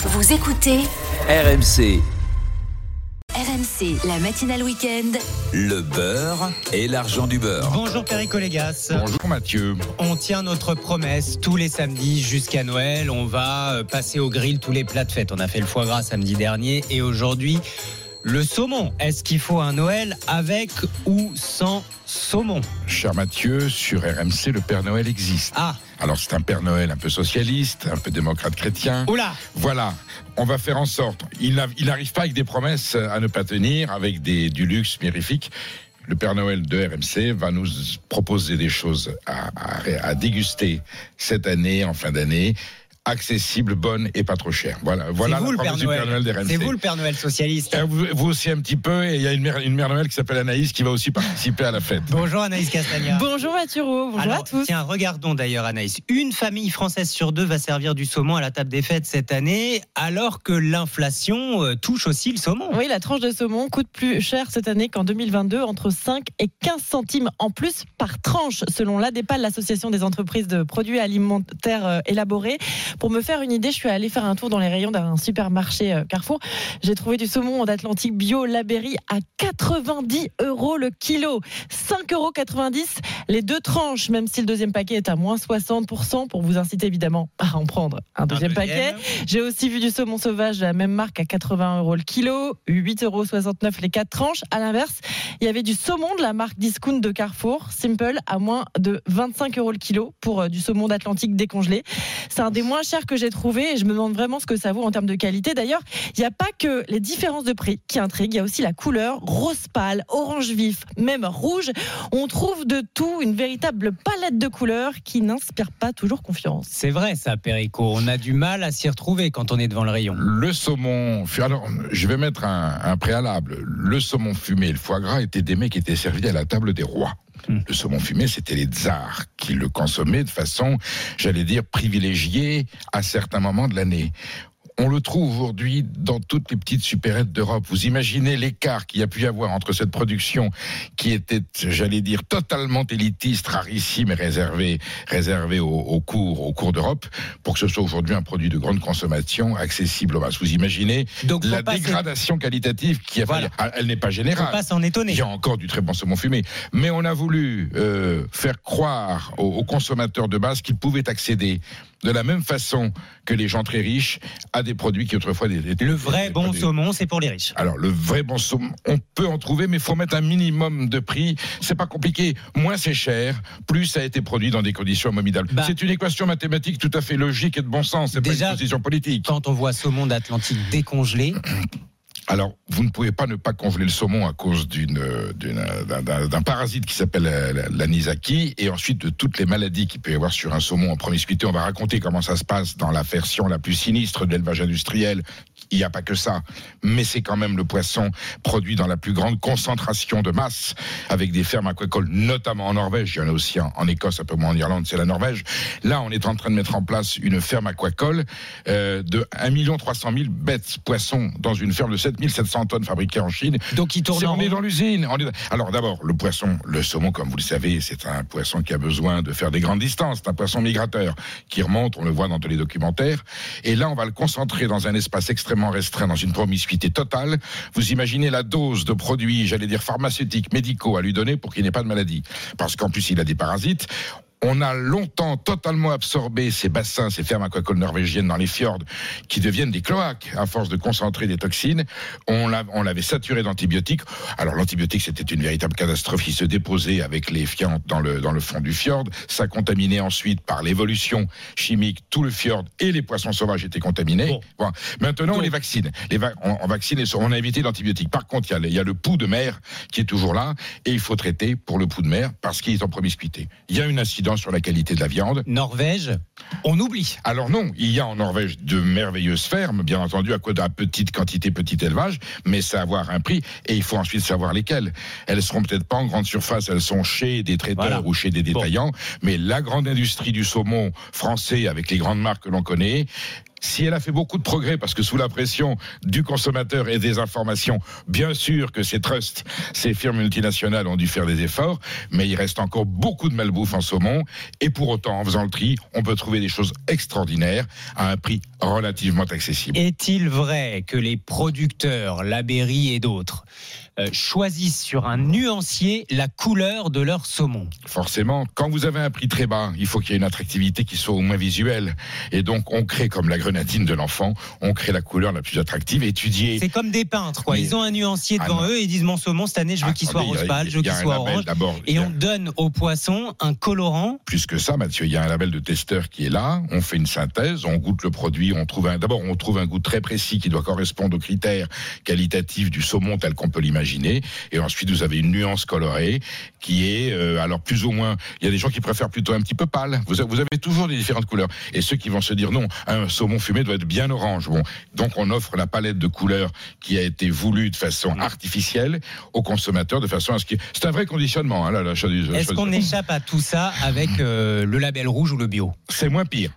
Vous écoutez RMC, RMC, la matinale week-end. le beurre et l'argent du beurre. Bonjour Perico Légas. Bonjour Mathieu. On tient notre promesse tous les samedis jusqu'à Noël. On va euh, passer au grill tous les plats de fête. On a fait le foie gras samedi dernier et aujourd'hui le saumon. Est-ce qu'il faut un Noël avec ou sans saumon Cher Mathieu, sur RMC, le Père Noël existe. Ah, Alors c'est un Père Noël un peu socialiste, un peu démocrate chrétien. oula Voilà, on va faire en sorte. Il n'a- il n'arrive pas avec des promesses à ne pas tenir, avec des, du luxe mirifique. Le Père Noël de RMC va nous proposer des choses à, à- à déguster cette année, en fin d'année, accessibles, bonnes et pas trop chères. Voilà, voilà C'est vous la Père promesse du Père Noël. C'est vous le Père Noël socialiste. Euh, Vous, vous aussi un petit peu, et il y a une mère, une mère Noël qui s'appelle Anaïs qui va aussi participer à la fête. Bonjour Anaïs Castagna. Bonjour Mathieu Roux, bonjour Alors, à tous. Tiens, regardons d'ailleurs Anaïs. Une famille française sur deux va servir du saumon à la table des fêtes cette année, alors que l'inflation euh, touche aussi le saumon. Oui, la tranche de saumon coûte plus cher cette année qu'en 2022, entre 5 et 15 centimes en plus par tranche, selon l'ADEPAL, l'association des entreprises de produits alimentaires euh, élaborés. Pour me faire une idée, je suis allée faire un tour dans les rayons d'un supermarché euh, Carrefour. J'ai trouvé du saumon d'Atlantique bio Laberry à 90 euros le kilo. 5,90 euros les deux tranches, même si le deuxième paquet est à moins 60%, pour vous inciter évidemment à en prendre un deuxième paquet. J'ai aussi vu du saumon sauvage de la même marque à 80 euros le kilo, 8,69 euros les quatre tranches. À l'inverse, il y avait du saumon de la marque Discount de Carrefour, Simple, à moins de 25 euros le kilo pour euh, du saumon d'Atlantique décongelé. C'est un des moins chers que j'ai trouvé et je me demande vraiment ce que ça vaut en termes de qualité. D'ailleurs, il n'y a pas que les différences de prix qui intriguent, il y a aussi la couleur, rose pâle, orange vif, même rouge. On trouve de tout, une véritable palette de couleurs qui n'inspire pas toujours confiance. C'est vrai ça, Perico. On a du mal à s'y retrouver quand on est devant le rayon. Le saumon, alors je vais mettre un, un préalable. Le saumon fumé et le foie gras étaient des mets qui étaient servis à la table des rois. Hmm. Le saumon fumé, c'était les tsars qui le consommaient de façon, j'allais dire, privilégiée à certains moments de l'année. On le trouve aujourd'hui dans toutes les petites supérettes d'Europe. Vous imaginez l'écart qu'il y a pu y avoir entre cette production qui était, j'allais dire, totalement élitiste, rarissime et réservée, réservée aux, aux cours, aux cours d'Europe, pour que ce soit aujourd'hui un produit de grande consommation, accessible aux masses. Vous imaginez Donc la dégradation qualitative qui a Voilà. failli- Elle n'est pas générale. pas s'en Il étonner. y a encore du très bon saumon fumé. Mais on a voulu euh, faire croire aux, aux consommateurs de base qu'ils pouvaient accéder de la même façon que les gens très riches à des produits qui autrefois étaient Le vrai bon des- saumon, c'est pour les riches. alors le vrai bon saumon, on peut en trouver, mais il faut mettre un minimum de prix. C'est pas compliqué. Moins c'est cher, plus ça a été produit dans des conditions abominables. Bah. c'est une équation mathématique tout à fait logique et de bon sens. C'est pas Déjà, une position politique. Quand on voit saumon d'Atlantique décongelé, Alors, vous ne pouvez pas ne pas congeler le saumon à cause euh, euh, d'un, parasite qui s'appelle euh, la- l'anisaki et ensuite de toutes les maladies qu'il peut y avoir sur un saumon en promiscuité. On va raconter comment ça se passe dans la version la plus sinistre de l'élevage industriel. Il n'y a pas que ça, mais c'est quand même le poisson produit dans la plus grande concentration de masse avec des fermes aquacoles, notamment en Norvège. Il y en a aussi en, en Écosse, un peu moins en Irlande, c'est la Norvège. Là, on est en train de mettre en place une ferme aquacole euh, de 1 300 000 bêtes poissons dans une ferme de 7 700 tonnes fabriquées en Chine. donc il tourne en on est dans l'usine. est- Alors d'abord, le poisson, le saumon, comme vous le savez, c'est un poisson qui a besoin de faire des grandes distances. C'est un poisson migrateur qui remonte, on le voit dans tous les documentaires. Et là, on va le concentrer dans un espace extrêmement restreint, dans une promiscuité totale. Vous imaginez la dose de produits, j'allais dire pharmaceutiques, médicaux à lui donner pour qu'il n'ait pas de maladie. Parce qu'en plus, il a des parasites. On a longtemps totalement absorbé ces bassins, ces fermes aquacoles norvégiennes dans les fjords, qui deviennent des cloaques à force de concentrer des toxines. On l'a- on l'avait saturé d'antibiotiques. Alors l'antibiotique, c'était une véritable catastrophe. Il se déposait avec les fientes dans le, dans le fond du fjord. Ça contaminait ensuite par l'évolution chimique tout le fjord et les poissons sauvages étaient contaminés. Bon. Bon. Maintenant, on les vaccine. Les va- on, on vaccine et on a évité l'antibiotique. Par contre, il y, a le- il y a le pouls de mer qui est toujours là et il faut traiter pour le pouls de mer parce qu'il est en promiscuité. Il y a une incidence sur la qualité de la viande. Norvège, on oublie. Alors non, il y a en Norvège de merveilleuses fermes, bien entendu, à, cause à petite quantité, petit élevage, mais ça avoir un prix et il faut ensuite savoir lesquelles. Elles seront peut-être pas en grande surface, elles sont chez des traiteurs Voilà. ou chez des détaillants, mais la grande industrie du saumon français avec les grandes marques que l'on connaît, si elle a fait beaucoup de progrès, parce que sous la pression du consommateur et des informations, bien sûr que ces trusts, ces firmes multinationales ont dû faire des efforts, mais il reste encore beaucoup de malbouffe en saumon. Et pour autant, en faisant le tri, on peut trouver des choses extraordinaires à un prix relativement accessible. Est-il vrai que les producteurs, la Berry et d'autres, choisissent sur un nuancier la couleur de leur saumon Forcément, quand vous avez un prix très bas, il faut qu'il y ait une attractivité qui soit au moins visuelle. Et donc, on crée, comme la grenadine de l'enfant, on crée la couleur la plus attractive, étudiée. C'est comme des peintres, quoi. Mais- Ils ont un nuancier Ah devant non. eux et ils disent mon saumon cette année, je veux qu'il soit rose pâle, je veux qu'il soit orange. Et a- on donne au poisson un colorant. plus que ça, Mathieu. Il y a un label de testeur qui est là. On fait une synthèse, on goûte le produit, on trouve un. D'abord, on trouve un goût très précis qui doit correspondre aux critères qualitatifs du saumon tel qu'on peut l'imaginer. Et ensuite, vous avez une nuance colorée qui est, euh, alors plus ou moins. Il y a des gens qui préfèrent plutôt un petit peu pâle. Vous avez, vous avez toujours des différentes couleurs. Et ceux qui vont se dire non, un saumon fumé doit être bien orange. Bon, donc on offre la palette de couleurs qui a été voulue de façon artificielle aux consommateurs, de façon à ce que c'est un vrai conditionnement. Hein, l'achat du- Est-ce qu'on échappe à tout ça avec euh, le label rouge ou le bio? C'est moins pire.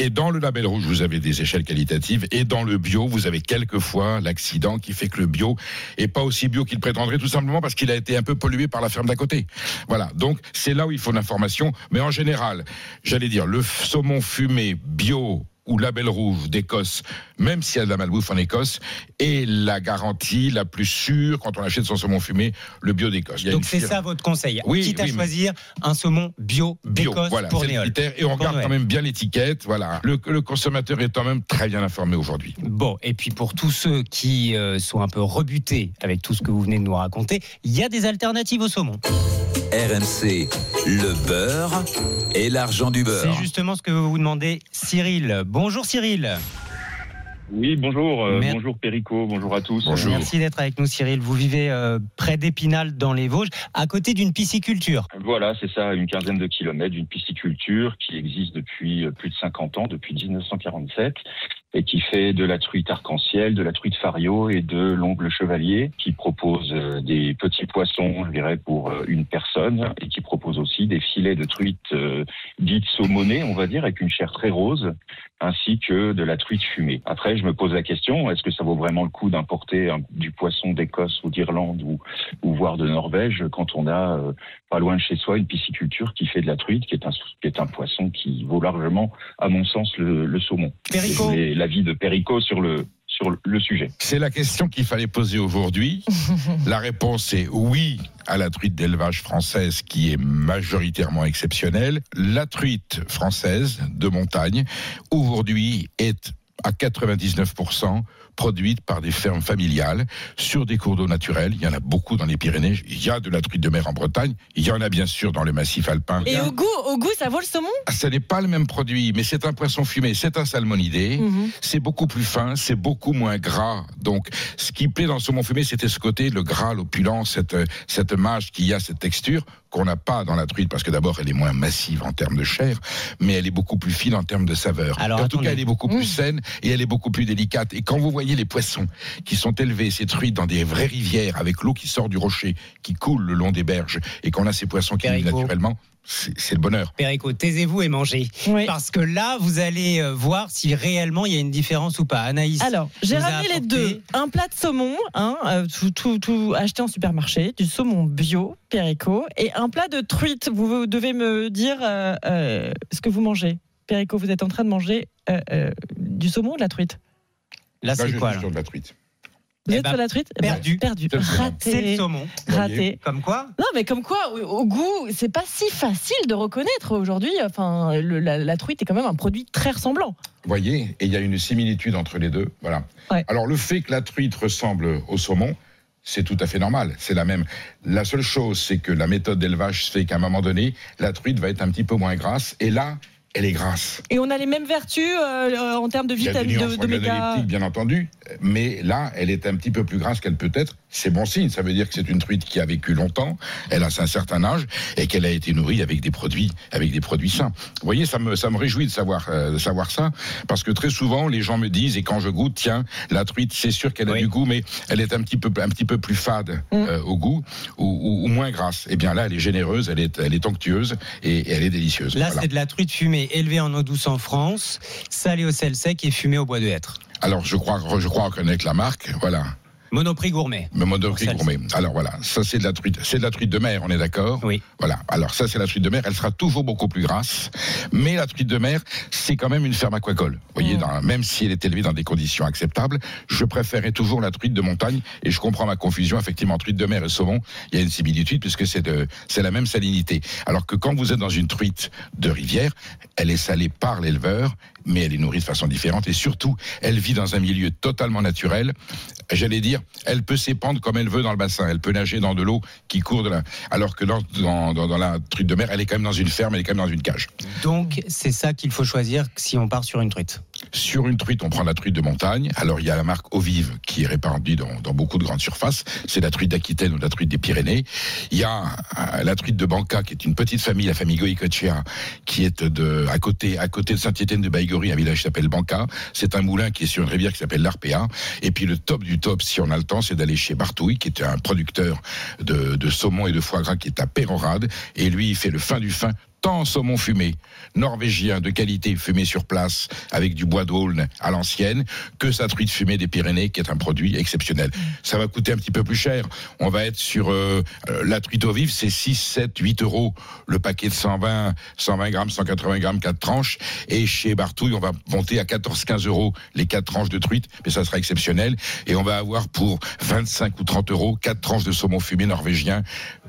Et dans le label rouge, vous avez des échelles qualitatives. Et dans le bio, vous avez quelquefois l'accident qui fait que le bio est pas aussi bio qu'il prétendrait, tout simplement parce qu'il a été un peu pollué par la ferme d'à côté. Voilà. Donc, c'est là où il faut l'information. Mais en général, j'allais dire, le saumon fumé bio ou label rouge d'Écosse, même s'il y a de la malbouffe en Écosse, est la garantie la plus sûre quand on achète son saumon fumé, le bio d'Écosse. Donc c'est ça votre conseil. Oui, Quitte à oui, choisir un saumon bio bio. d'Écosse Voilà, pour Néol. Et on regarde Noël. quand même bien l'étiquette. Voilà. Le, le consommateur est quand même très bien informé aujourd'hui. Bon, et puis pour tous ceux qui euh, sont un peu rebutés avec tout ce que vous venez de nous raconter, il y a des alternatives au saumon. RMC, le beurre et l'argent du beurre. C'est justement ce que vous vous demandez, Cyril. Bonjour Cyril. Oui, bonjour, euh, Mer- bonjour Perico, bonjour à tous. Bonjour. Merci d'être avec nous Cyril. Vous vivez euh, près d'Épinal dans les Vosges, à côté d'une pisciculture. Voilà, c'est ça, une quinzaine de kilomètres d'une pisciculture qui existe depuis euh, plus de 50 ans, depuis 1947, et qui fait de la truite arc-en-ciel, de la truite fario et de l'ongle chevalier, qui propose euh, des petits poissons, je dirais, pour euh, une personne, et qui propose aussi des filets de truite euh, dites saumonées, on va dire, avec une chair très rose, ainsi que de la truite fumée. Après, je me pose la question, est-ce que ça vaut vraiment le coup d'importer un- du poisson d'Écosse ou d'Irlande ou, ou voire de Norvège quand on a euh, pas loin de chez soi une pisciculture qui fait de la truite, qui est un, qui est un poisson qui vaut largement, à mon sens, le, le saumon. L'avis de Perico sur le, sur le sujet. C'est la question qu'il fallait poser aujourd'hui. la réponse est oui à la truite d'élevage française qui est majoritairement exceptionnelle. La truite française de montagne, aujourd'hui, est à 99% produite par des fermes familiales sur des cours d'eau naturels. Il y en a beaucoup dans les Pyrénées. Il y a de la truite de mer en Bretagne. Il y en a bien sûr dans le massif alpin. Et au goût, au goût, ça vaut le saumon? Ah, Ce n'est pas le même produit, mais c'est un poisson fumé, c'est un salmonidé Mhm. c'est beaucoup plus fin, c'est beaucoup moins gras. Donc, ce qui plaît dans le saumon fumé, c'était ce côté, le gras, l'opulence, cette, cette mâche qui a cette texture qu'on n'a pas dans la truite, parce que d'abord, elle est moins massive en termes de chair, mais elle est beaucoup plus fine en termes de saveur. Alors, en tout cas, elle est beaucoup plus Mmh. saine et elle est beaucoup plus délicate. Et quand vous voyez les poissons qui sont élevés, ces truites, dans des vraies rivières, avec l'eau qui sort du rocher, qui coule le long des berges, et qu'on a ces poissons qui vivent naturellement, c'est le bonheur. Perico, taisez-vous et mangez. Oui. Parce que là, vous allez euh, voir si réellement il y a une différence ou pas. Anaïs. Alors, j'ai ramené les deux. Un plat de saumon, hein, euh, tout, tout, tout acheté en supermarché, du saumon bio, Perico, et un plat de truite. Vous, devez me dire euh, euh, ce que vous mangez. Perico, vous êtes en train de manger euh, euh, du saumon ou de la truite? Là, c'est quoi là? de la truite. Vous Eh êtes ben, sur la truite Eh ben, perdu. Perdu. C'est le saumon. C'est le Raté. saumon. Raté. Comme quoi Non, mais comme quoi, au, au goût, c'est pas si facile de reconnaître aujourd'hui. Enfin, le- la, la truite est quand même un produit très ressemblant. Vous voyez, et il y a une similitude entre les deux. Voilà. Ouais. Alors le fait que la truite ressemble au saumon, c'est tout à fait normal. C'est la même. La seule chose, c'est que la méthode d'élevage fait qu'à un moment donné, la truite va être un petit peu moins grasse. Et là, elle est grasse. Et on a les mêmes vertus euh, en termes de nuances de- d'oméga. organoleptiques, bien entendu, mais là, elle est un petit peu plus grasse qu'elle peut être. C'est bon signe. Ça veut dire que c'est une truite qui a vécu longtemps, elle a un certain âge et qu'elle a été nourrie avec des produits, avec des produits sains. Vous voyez, ça me, ça me réjouit de savoir, euh, de savoir ça, parce que très souvent, les gens me disent et quand je goûte, tiens, la truite, c'est sûr qu'elle a Oui. du goût, mais elle est un petit peu, un petit peu plus fade Mm. euh, au goût ou, ou- ou moins grasse. Eh bien là, elle est généreuse, elle est, elle est onctueuse et, et elle est délicieuse. Là, Voilà. c'est de la truite fumée. Élevé en eau douce en France, salé au sel sec et fumé au bois de hêtre. Alors, je crois, je crois reconnaître la marque. Voilà. Monoprix gourmet. Le monoprix gourmet. Alors voilà, ça c'est de la truite, c'est de la truite de mer, on est d'accord Oui. Voilà. Alors ça c'est la truite de mer, elle sera toujours beaucoup plus grasse, mais la truite de mer, c'est quand même une ferme aquacole. Vous voyez, Mm. dans- même si elle est élevée dans des conditions acceptables, je préférais toujours la truite de montagne et je comprends ma confusion. Effectivement, truite de mer et saumon, il y a une similitude puisque c'est de, c'est la même salinité. Alors que quand vous êtes dans une truite de rivière, elle est salée par l'éleveur, mais elle est nourrie de façon différente et surtout, elle vit dans un milieu totalement naturel. J'allais dire, elle peut s'épandre comme elle veut dans le bassin. Elle peut nager dans de l'eau qui court de la. Alors que dans, dans, dans- dans la truite de mer, elle est quand même dans une ferme, elle est quand même dans une cage. Donc, c'est ça qu'il faut choisir si on part sur une truite. Sur une truite, on prend la truite de montagne. Alors, il y a la marque Eau Vive qui est répandue dans, dans beaucoup de grandes surfaces. C'est la truite d'Aquitaine ou la truite des Pyrénées. Il y a euh, la truite de Banca, qui est une petite famille, la famille Goïcochea, qui est de, à côté, à côté de Saint-Étienne de Baïgori, un village qui s'appelle Banca. C'est un moulin qui est sur une rivière qui s'appelle l'Arpéa. Et puis, le top du top, si on a le temps, c'est d'aller chez Bartouille, qui est un producteur de, de saumon et de foie gras qui est à Pérorade. Et lui, il fait le fin du fin tant saumon fumé, norvégien de qualité fumé sur place avec du bois d'aulne à l'ancienne, que sa truite fumée des Pyrénées qui est un produit exceptionnel. Ça va coûter un petit peu plus cher. On va être sur euh, euh, la truite au vif, c'est 6, 7, 8 euros le paquet de 120, 120 grammes, 180 grammes, 4 tranches. Et chez Bartouille, on va monter à 14, 15 euros les 4 tranches de truite, mais ça sera exceptionnel. Et on va avoir pour 25 ou 30 euros 4 tranches de saumon fumé norvégien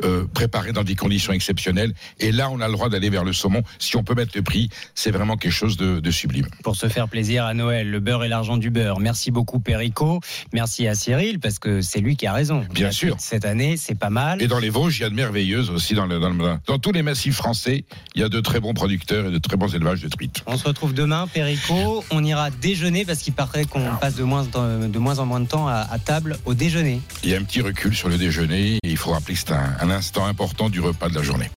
euh, préparé dans des conditions exceptionnelles. Et là, on a le droit d'aller vers le saumon. Si on peut mettre le prix, c'est vraiment quelque chose de, de sublime. Pour se faire plaisir à Noël, le beurre et l'argent du beurre. Merci beaucoup, Perico. Merci à Cyril, parce que c'est lui qui a raison. Bien La sûr. Cette année, c'est pas mal. Et dans les Vosges, il y a de merveilleuses aussi. Dans, le- dans, le- dans tous les massifs français, il y a de très bons producteurs et de très bons élevages de truites. On se retrouve demain, Perico. On ira déjeuner parce qu'il paraît qu'on passe de moins, en- de moins en moins de temps à, à table au déjeuner. Il y a un petit recul sur le déjeuner et il faut rappeler que c'est un, un instant important du repas de la journée.